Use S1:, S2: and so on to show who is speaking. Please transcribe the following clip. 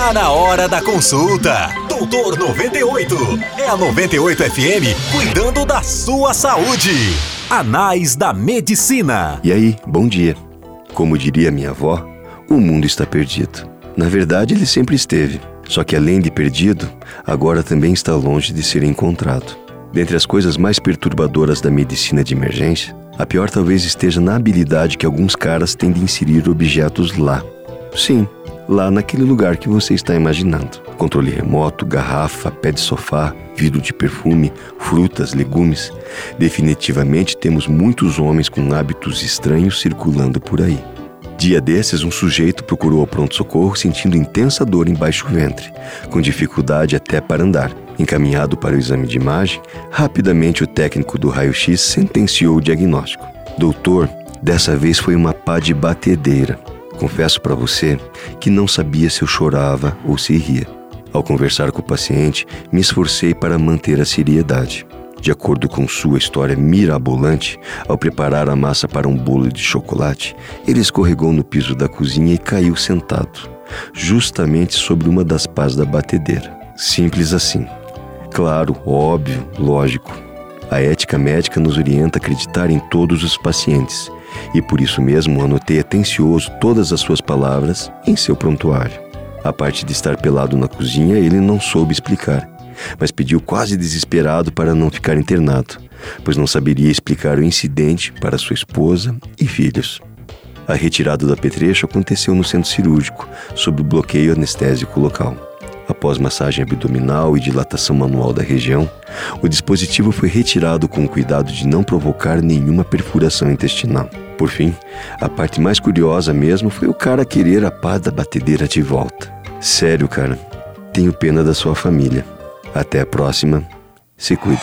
S1: Tá na hora da consulta. Doutor 98. É a 98 FM cuidando da sua saúde. Anais da Medicina.
S2: E aí, bom dia. Como diria minha avó, o mundo está perdido. Na verdade, ele sempre esteve. Só que além de perdido, agora também está longe de ser encontrado. Dentre as coisas mais perturbadoras da medicina de emergência, a pior talvez esteja na habilidade que alguns caras têm de inserir objetos lá. Sim, lá naquele lugar que você está imaginando. Controle remoto, garrafa, pé de sofá, vidro de perfume, frutas, legumes. Definitivamente temos muitos homens com hábitos estranhos circulando por aí. Dia desses, um sujeito procurou o pronto-socorro sentindo intensa dor em baixo ventre, com dificuldade até para andar. Encaminhado para o exame de imagem, rapidamente o técnico do raio-x sentenciou o diagnóstico. Doutor, dessa vez foi uma pá de batedeira. Confesso para você que não sabia se eu chorava ou se ria. Ao conversar com o paciente, me esforcei para manter a seriedade. De acordo com sua história mirabolante, ao preparar a massa para um bolo de chocolate, ele escorregou no piso da cozinha e caiu sentado, justamente sobre uma das pás da batedeira. Simples assim. Claro, óbvio, lógico. A ética médica nos orienta a acreditar em todos os pacientes, e por isso mesmo anotei atencioso todas as suas palavras em seu prontuário. A parte de estar pelado na cozinha ele não soube explicar, mas pediu quase desesperado para não ficar internado, pois não saberia explicar o incidente para sua esposa e filhos. A retirada do apetrecho aconteceu no centro cirúrgico, sob bloqueio anestésico local. Após massagem abdominal e dilatação manual da região, o dispositivo foi retirado com o cuidado de não provocar nenhuma perfuração intestinal. Por fim, a parte mais curiosa mesmo foi o cara querer a pá da batedeira de volta. Sério, cara, tenho pena da sua família. Até a próxima. Se cuida.